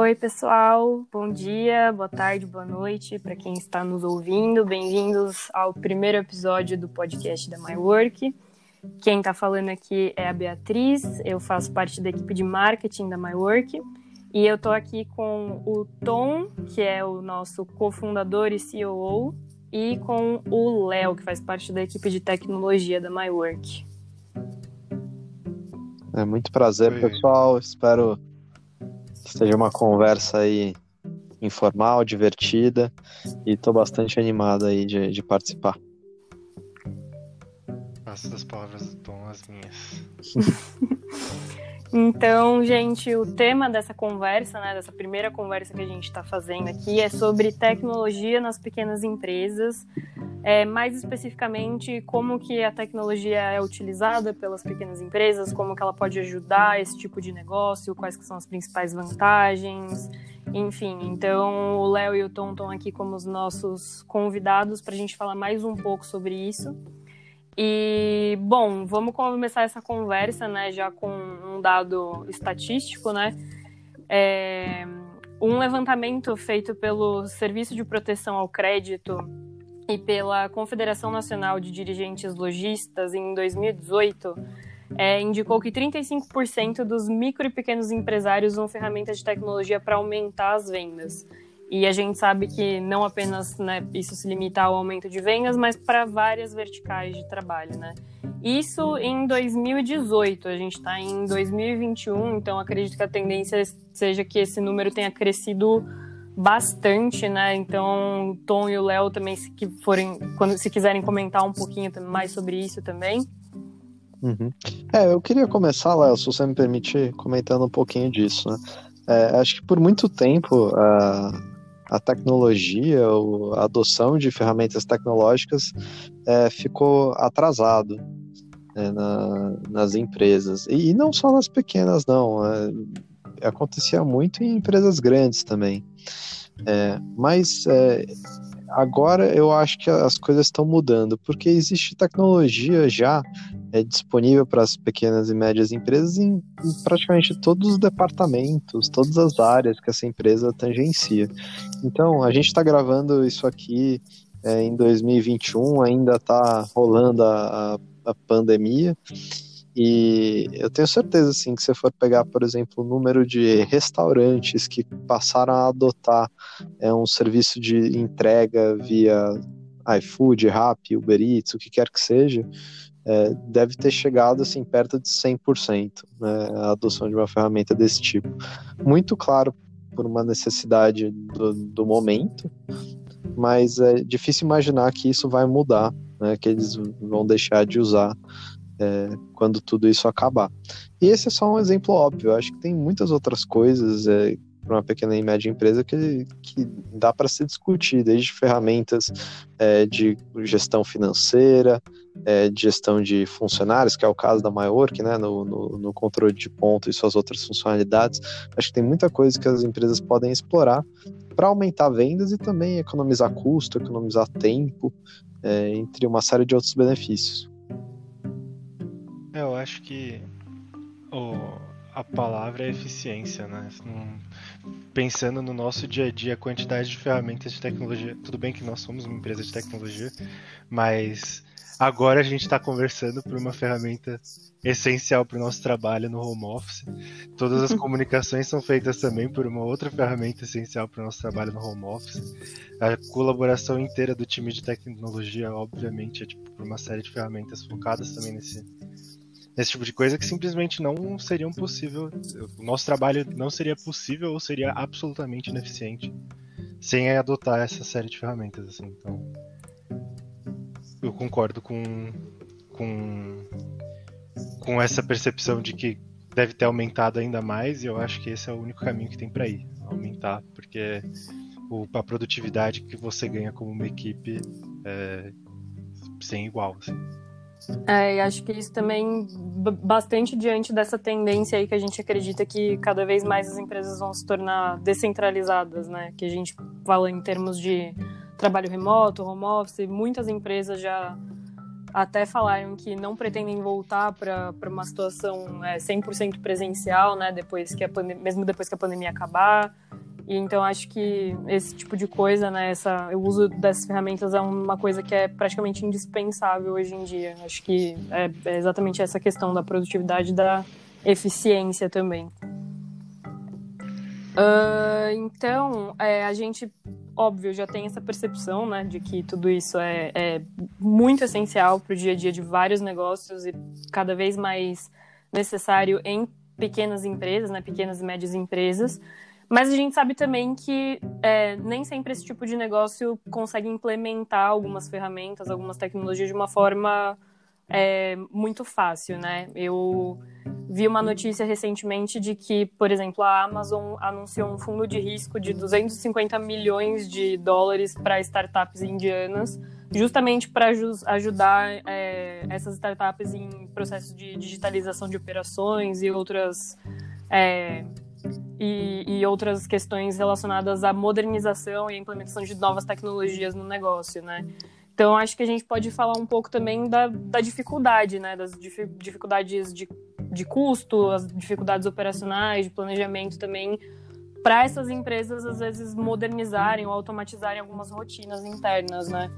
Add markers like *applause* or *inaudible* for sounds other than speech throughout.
Oi, pessoal. Bom dia, boa tarde, boa noite para quem está nos ouvindo. Bem-vindos ao primeiro episódio do podcast da My Work. Quem está falando aqui é a Beatriz. Eu faço parte da equipe de marketing da My Work. E eu estou aqui com o Tom, que é o nosso cofundador e CEO, e com o Léo, que faz parte da equipe de tecnologia da My Work. É muito prazer, Oi. pessoal. Espero que seja uma conversa aí informal, divertida e estou bastante animado aí de, de participar. Faço das palavras do Tom as minhas. *laughs* Então, gente, o tema dessa conversa, né, dessa primeira conversa que a gente está fazendo aqui é sobre tecnologia nas pequenas empresas, é, mais especificamente como que a tecnologia é utilizada pelas pequenas empresas, como que ela pode ajudar esse tipo de negócio, quais que são as principais vantagens, enfim. Então, o Léo e o Tom estão aqui como os nossos convidados para a gente falar mais um pouco sobre isso. E, bom, vamos começar essa conversa, né, já com um dado estatístico, né? É, um levantamento feito pelo Serviço de Proteção ao Crédito e pela Confederação Nacional de Dirigentes Logistas em 2018 é, indicou que 35% dos micro e pequenos empresários usam ferramentas de tecnologia para aumentar as vendas. E a gente sabe que não apenas né, isso se limita ao aumento de vendas, mas para várias verticais de trabalho, né? Isso em 2018, a gente está em 2021, então acredito que a tendência seja que esse número tenha crescido bastante, né? Então, o Tom e o Léo também, se forem, quando se quiserem comentar um pouquinho mais sobre isso também. Uhum. É, eu queria começar, Léo, se você me permitir, comentando um pouquinho disso, né? É, acho que por muito tempo uh a tecnologia, a adoção de ferramentas tecnológicas é, ficou atrasado né, na, nas empresas. E, e, não só nas pequenas, não. É, acontecia muito em empresas grandes também. É, mas é, agora eu acho que as coisas estão mudando, porque existe tecnologia já é disponível para as pequenas e médias empresas em, em, praticamente todos os departamentos, todas as áreas que essa empresa tangencia. Então, a gente está gravando isso aqui é, em 2021, ainda está rolando a, a, a, pandemia, e eu tenho certeza assim, que se for pegar, por exemplo, o número de restaurantes que passaram a adotar é, um serviço de entrega via iFood, Rappi, Uber Eats, o que quer que seja, é, deve ter chegado assim perto de 100%, né, a adoção de uma ferramenta desse tipo. Muito claro por uma necessidade do, do momento, mas é difícil imaginar que isso vai mudar, né, que eles vão deixar de usar é, quando tudo isso acabar. E esse é só um exemplo óbvio. Eu acho que tem muitas outras coisas é, para uma pequena e média empresa que, que dá para se discutir, desde ferramentas é, de gestão financeira, é, de gestão de funcionários, que é o caso da MyWork, né, no, no, no, controle de ponto e suas outras funcionalidades. Acho que tem muita coisa que as empresas podem explorar para aumentar vendas e também economizar custo, economizar tempo, é, entre uma série de outros benefícios. Eu acho que o, a palavra é eficiência, né? pensando no nosso dia a dia, a quantidade de ferramentas de tecnologia. Tudo bem que nós somos uma empresa de tecnologia, mas agora a gente está conversando por uma ferramenta essencial para o nosso trabalho no home office. Todas as *laughs* comunicações são feitas também por uma outra ferramenta essencial para o nosso trabalho no home office. A colaboração inteira do time de tecnologia, obviamente, é tipo, por uma série de ferramentas focadas também nesse, esse tipo de coisa que simplesmente não seriam possível. O nosso trabalho não seria possível ou seria absolutamente ineficiente sem adotar essa série de ferramentas. Assim. Então, eu concordo com, com, com essa percepção de que deve ter aumentado ainda mais e eu acho que esse é o único caminho que tem para ir aumentar, porque o, a produtividade que você ganha como uma equipe é sem igual. Assim. É, e acho que isso também bastante diante dessa tendência aí que a gente acredita que cada vez mais as empresas vão se tornar descentralizadas, né? Que a gente fala em termos de trabalho remoto, home office, muitas empresas já até falaram que não pretendem voltar para uma situação é, 100% presencial, né? Depois que a mesmo depois que a pandemia acabar. E então acho que esse tipo de coisa, né, essa, o uso dessas ferramentas é uma coisa que é praticamente indispensável hoje em dia. Acho que é, é exatamente essa questão da produtividade da eficiência também. Uh, então, é, a gente, óbvio, já tem essa percepção, né, de que tudo isso é, é muito essencial para o dia a dia de vários negócios e cada vez mais necessário em pequenas empresas, né, pequenas e médias empresas. Mas a gente sabe também que é, nem sempre esse tipo de negócio consegue implementar algumas ferramentas, algumas tecnologias de uma forma é, muito fácil, né? Eu vi uma notícia recentemente de que, por exemplo, a Amazon anunciou um fundo de risco de 250 milhões de dólares para startups indianas, justamente para ajudar é, essas startups em processos de digitalização de operações e outras é, e, e, outras questões relacionadas à modernização e à implementação de novas tecnologias no negócio, né? Então, acho que a gente pode falar um pouco também da, da dificuldade, né? Das dificuldades de, de custo, as dificuldades operacionais, de planejamento também, para essas empresas, às vezes, modernizarem ou automatizarem algumas rotinas internas, né?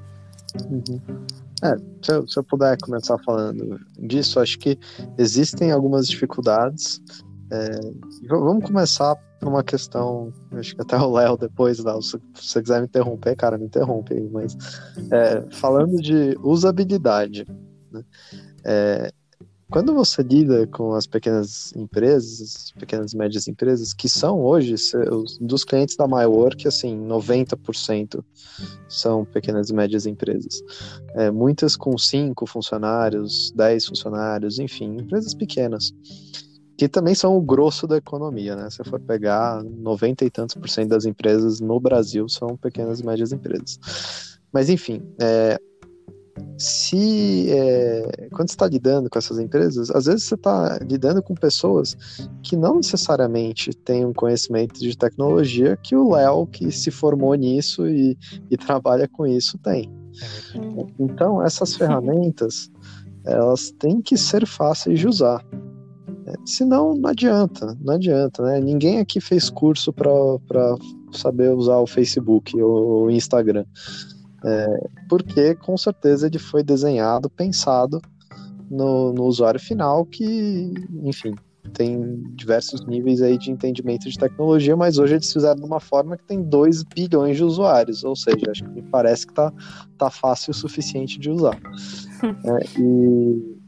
Uhum. É, se eu, se eu puder começar falando disso, acho que existem algumas dificuldades é, vamos começar por uma questão, acho que até o Léo depois, Léo, se você quiser me interromper, cara, me interrompe aí, mas é, falando de usabilidade, né? é, quando você lida com as pequenas empresas, pequenas e médias empresas, que são hoje, dos clientes da MyWork, assim, 90% são pequenas e médias empresas. É, muitas com 5 funcionários, 10 funcionários, enfim, empresas pequenas que também são o grosso da economia, né? Se for pegar 90 e tantos por cento das empresas no Brasil são pequenas e médias empresas. Mas enfim, é, se é, quando está lidando com essas empresas, às vezes você está lidando com pessoas que não necessariamente têm um conhecimento de tecnologia que o Léo, que se formou nisso e, e trabalha com isso, tem. É então, essas ferramentas, elas têm que ser fáceis de usar. Senão, não adianta, não adianta, né? Ninguém aqui fez curso para saber usar o Facebook ou o Instagram. É, porque, com certeza, ele foi desenhado, pensado no, no usuário final, que, enfim, tem diversos níveis aí de entendimento de tecnologia, mas hoje eles fizeram de uma forma que tem 2 bilhões de usuários, ou seja, acho que me parece que tá, tá fácil o suficiente de usar. *laughs* é, e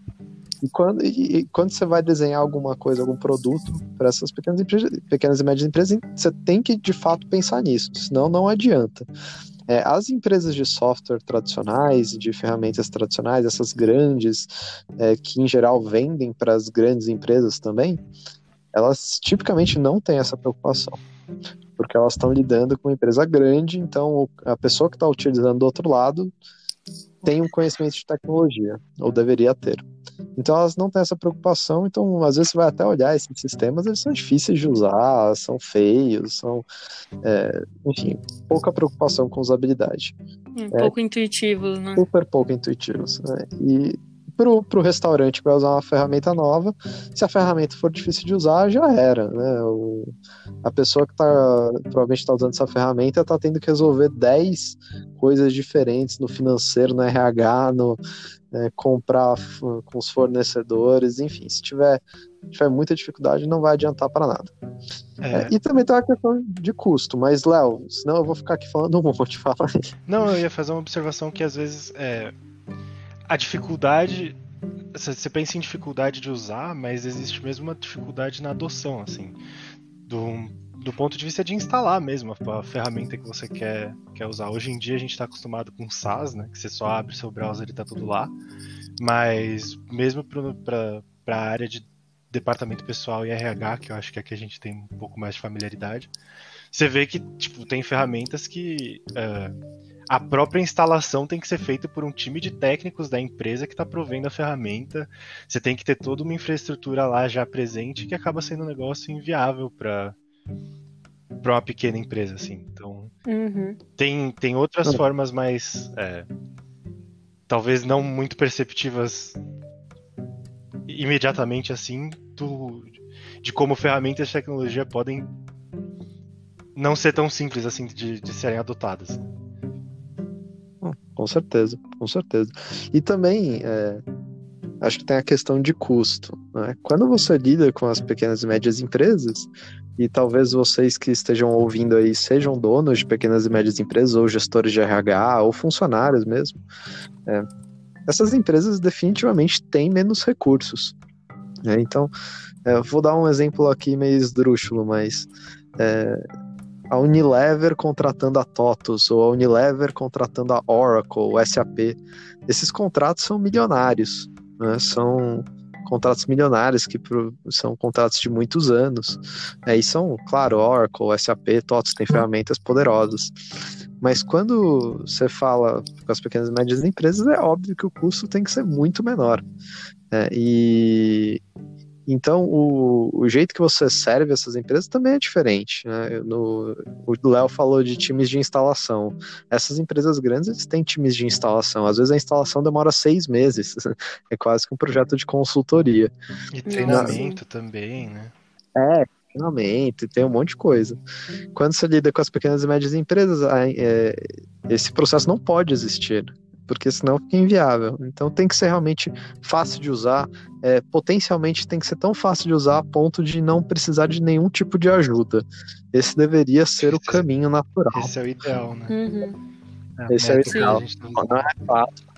e quando, e quando você vai desenhar alguma coisa, algum produto para essas pequenas, empresas, pequenas e médias empresas, você tem que de fato pensar nisso, senão não adianta. É, as empresas de software tradicionais, de ferramentas tradicionais, essas grandes, é, que em geral vendem para as grandes empresas também, elas tipicamente não têm essa preocupação, porque elas estão lidando com uma empresa grande, então a pessoa que está utilizando do outro lado tem um conhecimento de tecnologia, ou deveria ter. Então elas não têm essa preocupação, então às vezes você vai até olhar esses sistemas, eles são difíceis de usar, são feios, são, é, enfim, pouca preocupação com usabilidade. Um é, pouco intuitivos, né? Super pouco intuitivos. Né? E para o restaurante que vai usar uma ferramenta nova, se a ferramenta for difícil de usar, já era, né? O, a pessoa que tá, provavelmente está usando essa ferramenta está tendo que resolver 10 coisas diferentes no financeiro, no RH, no é, comprar com os fornecedores, enfim, se tiver, tiver muita dificuldade, não vai adiantar para nada. É. É, e também tem uma questão de custo, mas Léo, senão eu vou ficar aqui falando um monte, *laughs* fala aí. Não, eu ia fazer uma observação que às vezes é, a dificuldade. Você pensa em dificuldade de usar, mas existe mesmo uma dificuldade na adoção, assim. Do, do ponto de vista de instalar mesmo a, ferramenta que você quer, quer usar. Hoje em dia a gente está acostumado com SaaS, né? Que você só abre seu browser e está tudo lá. Mas mesmo para a área de departamento pessoal e RH, que eu acho que é que a gente tem um pouco mais de familiaridade, você vê que tipo, tem ferramentas que. Uh, a própria instalação tem que ser feita por um time de técnicos da empresa que está provendo a ferramenta. Você tem que ter toda uma infraestrutura lá já presente que acaba sendo um negócio inviável para para uma pequena empresa assim. Então uhum. tem, tem outras uhum. formas mais é, talvez não muito perceptivas imediatamente assim do, de como ferramentas de tecnologia podem não ser tão simples assim de, de serem adotadas. Com certeza, com certeza. E também é, acho que tem a questão de custo. Né? Quando você lida com as pequenas e médias empresas, e talvez vocês que estejam ouvindo aí sejam donos de pequenas e médias empresas, ou gestores de RH, ou funcionários mesmo, é, essas empresas definitivamente têm menos recursos. Né? Então, é, vou dar um exemplo aqui meio esdrúxulo, mas é, a Unilever contratando a TOTUS, ou a Unilever contratando a Oracle, o SAP, esses contratos são milionários, né? são contratos milionários que são contratos de muitos anos. É, e são, claro, Oracle, SAP, TOTUS têm ferramentas poderosas. Mas quando você fala com as pequenas e médias empresas, é óbvio que o custo tem que ser muito menor. É, e então, o, o jeito que você serve essas empresas também é diferente. Né? No, o Léo falou de times de instalação. Essas empresas grandes eles têm times de instalação. Às vezes a instalação demora seis meses. *laughs* É quase que um projeto de consultoria. E treinamento também, né? É, treinamento, tem um monte de coisa. Quando você lida com as pequenas e médias empresas, é, esse processo não pode existir porque senão fica inviável. Então tem que ser realmente fácil de usar, é, potencialmente tem que ser tão fácil de usar a ponto de não precisar de nenhum tipo de ajuda. Esse deveria ser o caminho natural. Esse é o ideal, né? Uhum. É, Esse é o ideal. Tá não é fácil.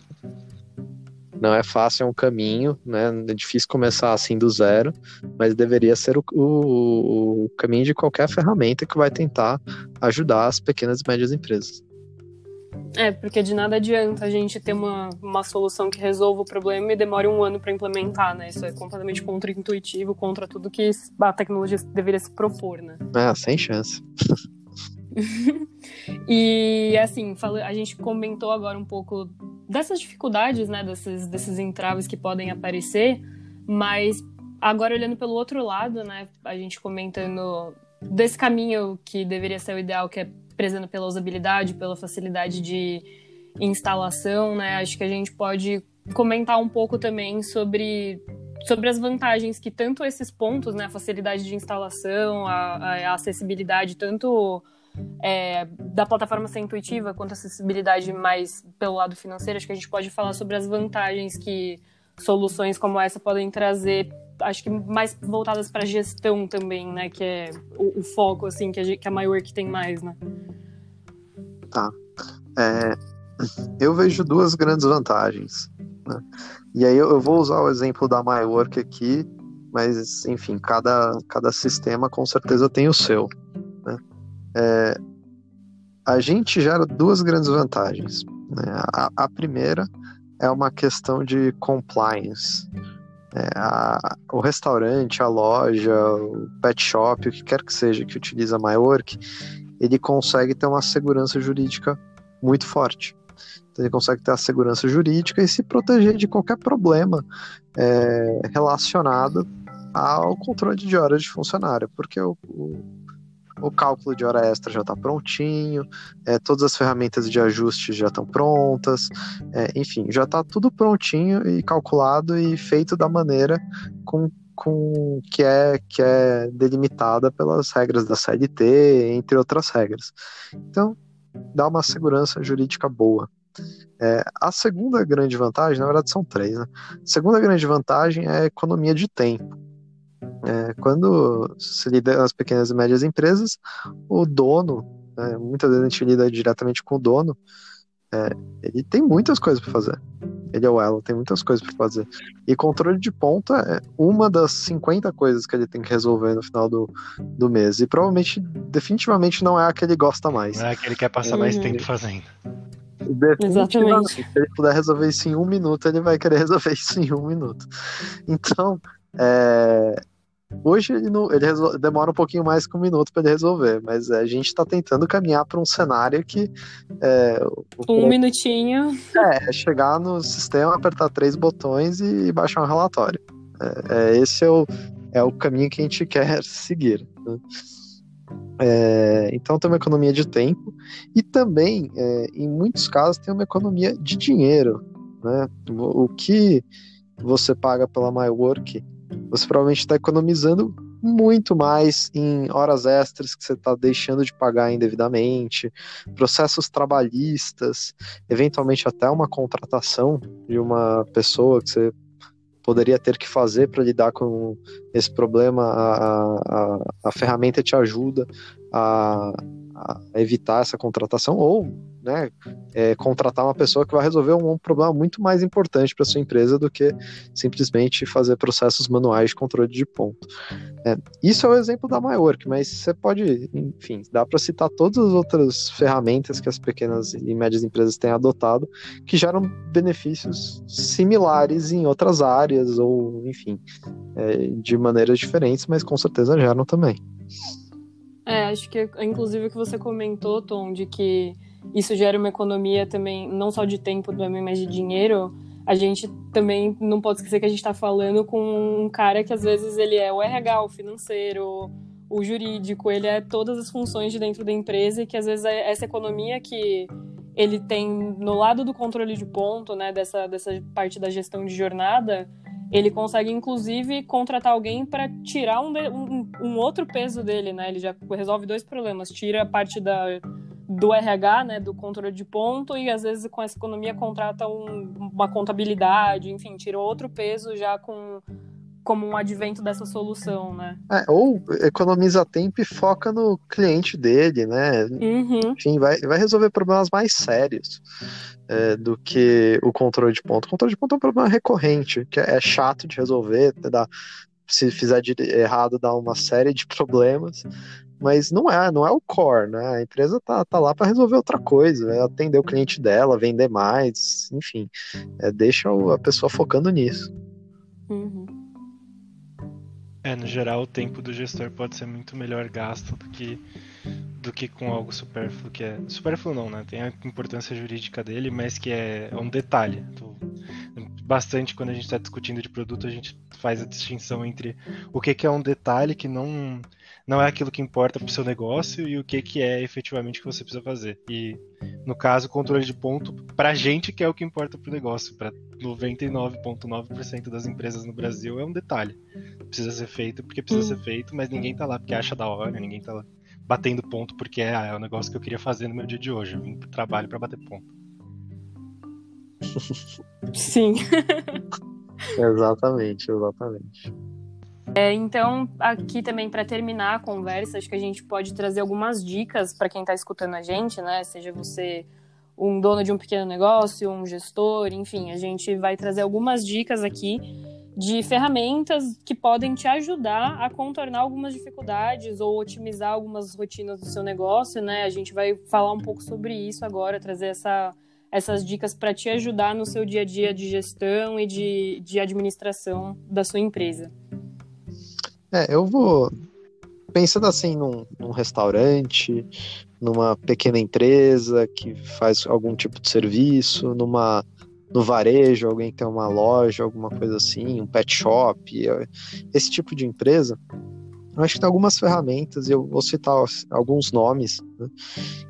Não é fácil, é um caminho, né? É difícil começar assim do zero, mas deveria ser o, o, o caminho de qualquer ferramenta que vai tentar ajudar as pequenas e médias empresas. É, porque de nada adianta a gente ter uma, uma solução que resolva o problema e demore um ano para implementar, né? Isso é completamente contra-intuitivo, contra tudo que a tecnologia deveria se propor, né? Ah, sem chance. *laughs* e assim, a gente comentou agora um pouco dessas dificuldades, né? Desses, desses entraves que podem aparecer, mas agora olhando pelo outro lado, né? A gente comentando desse caminho que deveria ser o ideal, que é prezando pela usabilidade, pela facilidade de instalação, né? Acho que a gente pode comentar um pouco também sobre, sobre as vantagens que tanto esses pontos, né, a facilidade de instalação, a, a acessibilidade, tanto é, da plataforma ser intuitiva quanto a acessibilidade mais pelo lado financeiro, acho que a gente pode falar sobre as vantagens que soluções como essa podem trazer, acho que mais voltadas para gestão também, né, que é o, o foco assim que a, que a MyWork tem mais, né? Tá. É, eu vejo duas grandes vantagens. Né? E aí eu, eu, vou usar o exemplo da MyWork aqui, mas enfim, cada, cada sistema com certeza tem o seu. Né? É, a gente gera duas grandes vantagens. Né? A, a primeira é uma questão de compliance. É, a, o restaurante, a loja, o pet shop, o que quer que seja que utiliza MyWork, ele consegue ter uma segurança jurídica muito forte. Então, ele consegue ter a segurança jurídica e se proteger de qualquer problema é, relacionado ao controle de horas de funcionário, porque o, o o cálculo de hora extra já está prontinho, é, todas as ferramentas de ajuste já estão prontas, é, enfim, já está tudo prontinho e calculado e feito da maneira com, com que é que é delimitada pelas regras da CLT, entre outras regras. Então, dá uma segurança jurídica boa. É, a segunda grande vantagem, na verdade são três, né? A segunda grande vantagem é a economia de tempo. É, quando se lida as pequenas e médias empresas, o dono, né, muitas vezes a gente lida diretamente com o dono, é, ele tem muitas coisas para fazer. Ele ou ela tem muitas coisas para fazer. E controle de ponta é uma das 50 coisas que ele tem que resolver no final do, do mês. E provavelmente, definitivamente, não é a que ele gosta mais. Não é a que ele quer passar mais uhum. tempo fazendo. Exatamente. Se ele puder resolver isso em um minuto, ele vai querer resolver isso em um minuto. Então, é, Hoje ele, não, ele resol... demora um pouquinho mais que um minuto para ele resolver, mas a gente está tentando caminhar para um cenário que. É, um minutinho. É, é, chegar no sistema, apertar três botões e baixar um relatório. É, é, esse é o, é o caminho que a gente quer *laughs* seguir. Né? É, então tem uma economia de tempo e também, é, em muitos casos, tem uma economia de dinheiro. Né? O, o que você paga pela MyWork você provavelmente está economizando muito mais em horas extras que você está deixando de pagar indevidamente, processos trabalhistas, eventualmente até uma contratação de uma pessoa que você poderia ter que fazer para lidar com esse problema. A, a, a ferramenta te ajuda a, a evitar essa contratação ou né, é, contratar uma pessoa que vai resolver um, um problema muito mais importante para sua empresa do que simplesmente fazer processos manuais de controle de ponto. É, isso é o exemplo da Maiorc, mas você pode, enfim, dá para citar todas as outras ferramentas que as pequenas e médias empresas têm adotado que geram benefícios similares em outras áreas ou, enfim, é, de maneiras diferentes, mas com certeza geram também. É, acho que inclusive o que você comentou, Tom, de que isso gera uma economia também, não só de tempo também, mas de dinheiro, a gente também não pode esquecer que a gente está falando com um cara que às vezes ele é o RH, o financeiro, o jurídico, ele é todas as funções de dentro da empresa e que às vezes é essa economia que ele tem no lado do controle de ponto, né, dessa, dessa parte da gestão de jornada, ele consegue inclusive contratar alguém para tirar um, um, um, outro peso dele, né? Ele já resolve dois problemas, tira a parte da do RH, né, do controle de ponto, e às vezes com essa economia contrata um, uma contabilidade, enfim, tira outro peso já com como um advento dessa solução, né? É, ou economiza tempo e foca no cliente dele, né? Uhum. Enfim, vai, vai resolver problemas mais sérios é, do que o controle de ponto. O controle de ponto é um problema recorrente, que é, chato de resolver, dá, se fizer de errado dá uma série de problemas, mas não é, não é o core, né? A empresa tá, tá lá para resolver outra coisa, é atender o cliente dela, vender mais, enfim, é, deixa a pessoa focando nisso. Uhum. É, no geral, o tempo do gestor pode ser muito melhor gasto do que do que com algo supérfluo, que é supérfluo não, né? Tem a importância jurídica dele, mas que é, é um detalhe. Bastante quando a gente está discutindo de produto, a gente faz a distinção entre o que, que é um detalhe que não não é aquilo que importa para o seu negócio e o que, que é efetivamente que você precisa fazer. E, no caso, controle de ponto, para a gente que é o que importa para o negócio, para 99,9% das empresas no Brasil, é um detalhe. Precisa ser feito porque precisa ser feito, mas ninguém está lá porque acha da hora, ninguém está lá batendo ponto porque é, ah, é o negócio que eu queria fazer no meu dia de hoje. Eu vim pro trabalho para bater ponto. *laughs* Sim. exatamente, exatamente. É, então, aqui também para terminar a conversa, acho que a gente pode trazer algumas dicas para quem está escutando a gente, né? Seja você um dono de um pequeno negócio, um gestor, enfim, a gente vai trazer algumas dicas aqui de ferramentas que podem te ajudar a contornar algumas dificuldades ou otimizar algumas rotinas do seu negócio, né? A gente vai falar um pouco sobre isso agora, trazer essa, essas dicas para te ajudar no seu dia a dia de gestão e de, de administração da sua empresa. É, eu vou pensando assim num, num, restaurante, numa pequena empresa que faz algum tipo de serviço, numa no varejo, alguém tem uma loja, alguma coisa assim, um pet shop, é, esse tipo de empresa. Eu acho que tem algumas ferramentas, e eu vou citar alguns nomes né,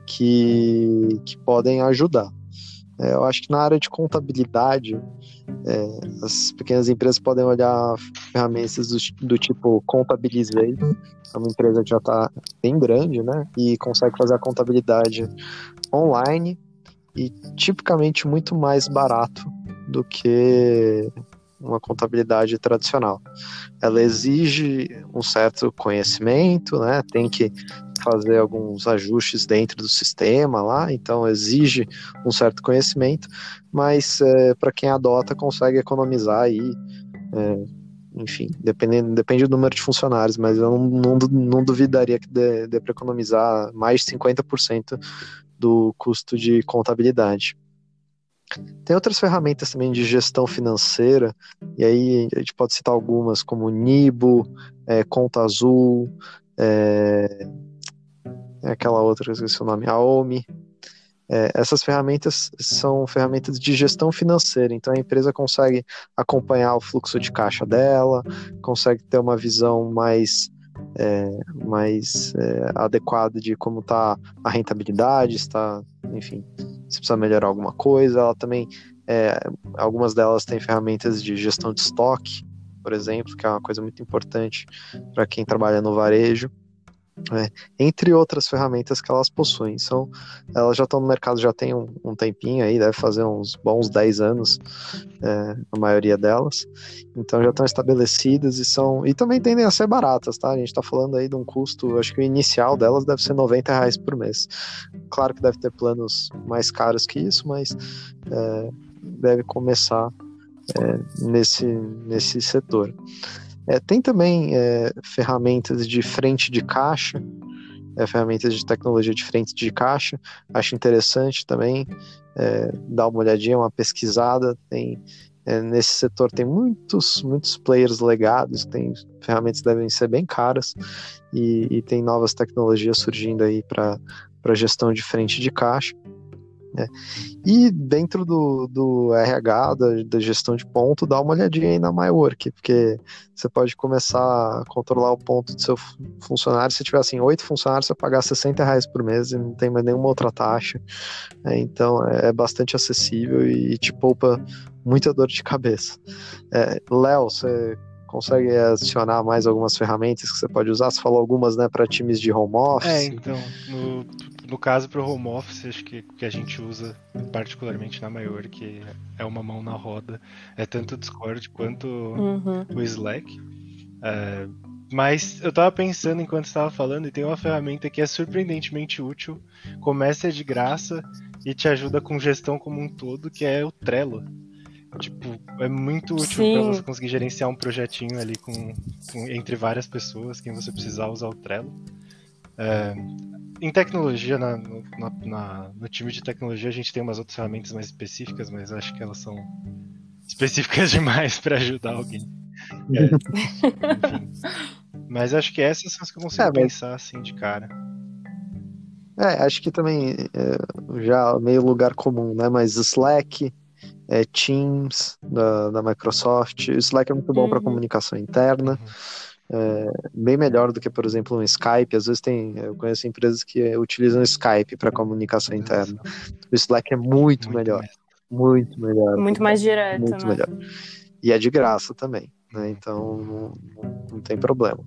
que, que podem ajudar. É, eu acho que na área de contabilidade, é, as pequenas empresas podem olhar ferramentas do, do tipo Contabilizei, é uma empresa que já está bem grande, né? E consegue fazer a contabilidade online e tipicamente muito mais barato do que uma contabilidade tradicional. Ela exige um certo conhecimento, né? Tem que fazer alguns ajustes dentro do sistema lá, então exige um certo conhecimento, mas é, para quem adota consegue economizar aí, é, enfim, dependendo, depende do número de funcionários, mas eu não, não, não duvidaria que dê, dê para economizar mais de 50% do custo de contabilidade. Tem outras ferramentas também de gestão financeira, e aí a gente pode citar algumas como Nibo, é, Conta Azul, é, é aquela outra, esqueci o nome, Aomi. É, essas ferramentas são ferramentas de gestão financeira, então a empresa consegue acompanhar o fluxo de caixa dela, consegue ter uma visão mais, é, mais é, adequada de como está a rentabilidade, está, enfim, se precisa melhorar alguma coisa. Ela também, é, algumas delas têm ferramentas de gestão de estoque, por exemplo, que é uma coisa muito importante para quem trabalha no varejo. É, entre outras ferramentas que elas possuem. São, elas já estão no mercado já tem um, um tempinho aí, deve fazer uns bons 10 anos, é, a maioria delas. Então já estão estabelecidas e são. E também tendem a ser baratas, tá? A gente está falando aí de um custo, acho que o inicial delas deve ser 90 reais por mês. Claro que deve ter planos mais caros que isso, mas é, deve começar é, nesse, nesse setor. É, tem também é, ferramentas de frente de caixa, é, ferramentas de tecnologia de frente de caixa. Acho interessante também é, dar uma olhadinha, uma pesquisada. Tem é, nesse setor tem muitos muitos players legados, tem ferramentas que devem ser bem caras e, e tem novas tecnologias surgindo aí para para gestão de frente de caixa. Né? E dentro do, do RH, da, da, gestão de ponto, dá uma olhadinha aí na MyWork, porque você pode começar a controlar o ponto do seu funcionário. Se tiver assim, oito funcionários, você pagar 60 reais por mês e não tem mais nenhuma outra taxa. Né? Então é, é bastante acessível e, e te poupa muita dor de cabeça. É, Léo, você consegue adicionar mais algumas ferramentas que você pode usar? Você falou algumas, né, para times de home office. É, então, no, no caso para o home office, acho que que a gente usa particularmente na maior, que é uma mão na roda, é tanto o Discord quanto uhum. o Slack. É, mas eu tava pensando enquanto estava falando e tem uma ferramenta que é surpreendentemente útil, começa de graça e te ajuda com gestão como um todo, que é o Trello. Tipo, é muito útil para você conseguir gerenciar um projetinho ali com, com, entre várias pessoas, quem você precisar usar o Trello. É, em tecnologia, na, na, na, no time de tecnologia, a gente tem umas outras ferramentas mais específicas, mas acho que elas são específicas *laughs* demais para ajudar alguém. É, *laughs* enfim. Mas acho que essas são as que eu consigo é, mas... pensar assim de cara. É, acho que também é, já meio lugar comum, né? Mas Slack, é, Teams da, da Microsoft. O Slack é muito bom uhum. para comunicação interna. Uhum. É, bem melhor do que, por exemplo, um Skype. Às vezes tem, eu conheço empresas que utilizam Skype para comunicação interna. O Slack é muito, muito melhor, muito melhor, muito mais direto, muito né? melhor. E é de graça também, né? Então não, não tem problema.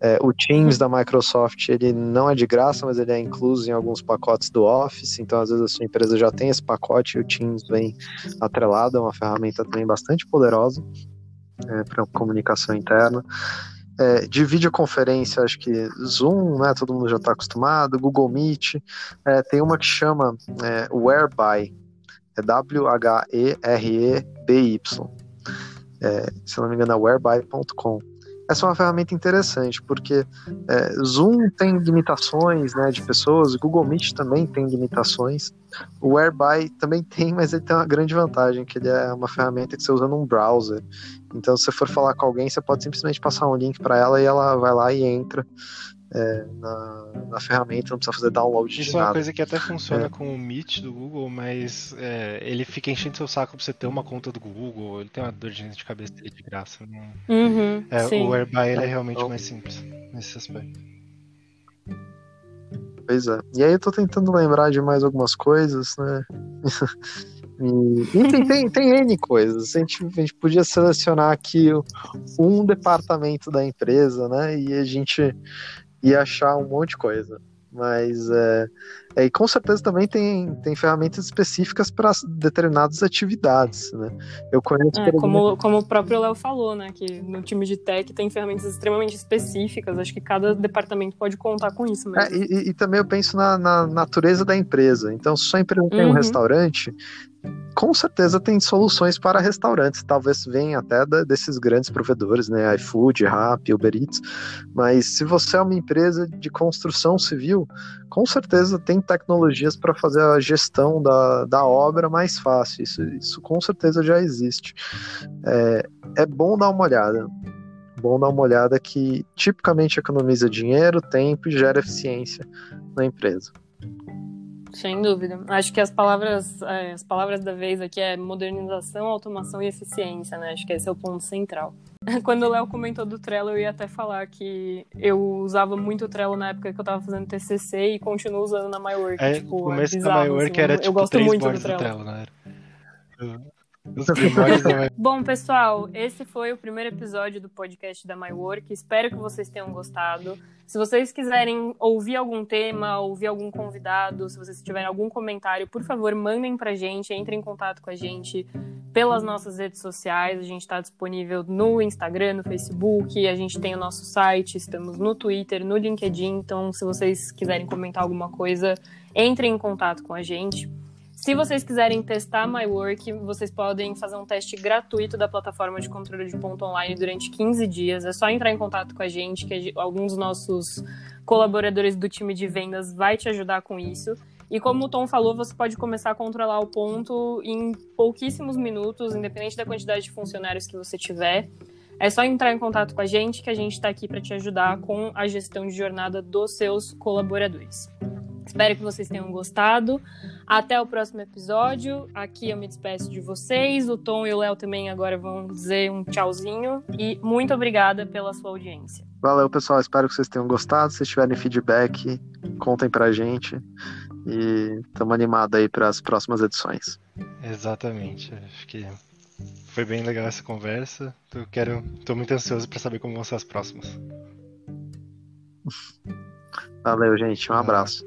É, o Teams da Microsoft ele não é de graça, mas ele é incluso em alguns pacotes do Office. Então, às vezes, a sua empresa já tem esse pacote e o Teams vem atrelado. É uma ferramenta também bastante poderosa é, para comunicação interna. É, de videoconferência, acho que Zoom, né, todo mundo já está acostumado, Google Meet, é, tem uma que chama é, Whereby, é W-H-E-R-E-B-Y, é, se não me engano é whereby.com essa é uma ferramenta interessante, porque é, Zoom tem limitações né, de pessoas, Google Meet também tem limitações, o Whereby também *laughs* tem, mas ele tem uma grande vantagem, que ele é uma ferramenta que você usa num browser. Então, se você for falar com alguém, você pode simplesmente passar um link para ela e ela vai lá e entra é, na, na, ferramenta, não precisa fazer download Isso de nada. é uma coisa que até funciona é. com o Meet do Google, mas é, ele fica enchendo seu saco pra você ter uma conta do Google, ele tem uma dor de cabeça dele de graça. Não... Uhum, é, o Airby é realmente então... mais simples nesse aspecto. Pois é. E aí eu tô tentando lembrar de mais algumas coisas, né? *laughs* E, e tem, tem, tem, N coisas. A gente, a gente podia selecionar aqui um departamento da empresa, né? E a gente e achar um monte de coisa. Mas é, é, e com certeza também tem, tem ferramentas específicas para determinadas atividades, né? Eu conheço. É, como, como o próprio Léo falou, né? Que no time de tech tem ferramentas extremamente específicas. Acho que cada departamento pode contar com isso mesmo. É, e, e, também eu penso na, na, natureza da empresa. Então, se sua empresa tem uhum. um restaurante, com certeza tem soluções para restaurantes, talvez venha até da, desses grandes provedores, né, iFood, Rappi, Uber Eats, mas se você é uma empresa de construção civil, com certeza tem tecnologias para fazer a gestão da, da obra mais fácil, isso, isso com certeza já existe. É, é bom dar uma olhada, bom dar uma olhada que tipicamente economiza dinheiro, tempo e gera eficiência na empresa. Sem dúvida. Acho que as palavras, é, as palavras da vez aqui é modernização, automação e eficiência, né? Acho que esse é o ponto central. *laughs* Quando o Léo comentou do Trello, eu ia até falar que eu usava muito o Trello na época que eu tava fazendo TCC e continuo usando na MyWork. É, tipo, o começo é bizarro, da MyWork assim, era eu, tipo eu gosto muito do Trello. Do Trello né? *laughs* Bom, pessoal, esse foi o primeiro episódio do podcast da My Work. Espero que vocês tenham gostado. Se vocês quiserem ouvir algum tema, ouvir algum convidado, se vocês tiverem algum comentário, por favor, mandem pra gente, entrem em contato com a gente pelas nossas redes sociais. A gente está disponível no Instagram, no Facebook, a gente tem o nosso site, estamos no Twitter, no LinkedIn. Então, se vocês quiserem comentar alguma coisa, entrem em contato com a gente. Se vocês quiserem testar My Work, vocês podem fazer um teste gratuito da plataforma de controle de ponto online durante 15 dias. É só entrar em contato com a gente, que alguns dos nossos colaboradores do time de vendas vai te ajudar com isso. E como o Tom falou, você pode começar a controlar o ponto em pouquíssimos minutos, independente da quantidade de funcionários que você tiver. É só entrar em contato com a gente, que a gente está aqui para te ajudar com a gestão de jornada dos seus colaboradores. Espero que vocês tenham gostado. Até o próximo episódio. Aqui eu me despeço de vocês. O Tom e o Léo também agora vão dizer um tchauzinho. E muito obrigada pela sua audiência. Valeu, pessoal. Espero que vocês tenham gostado. Se tiverem feedback, contem pra gente. E estamos animados aí para as próximas edições. Exatamente. Acho que foi bem legal essa conversa. Eu quero, tô muito ansioso para saber como vão ser as próximas. Valeu, gente. Um abraço.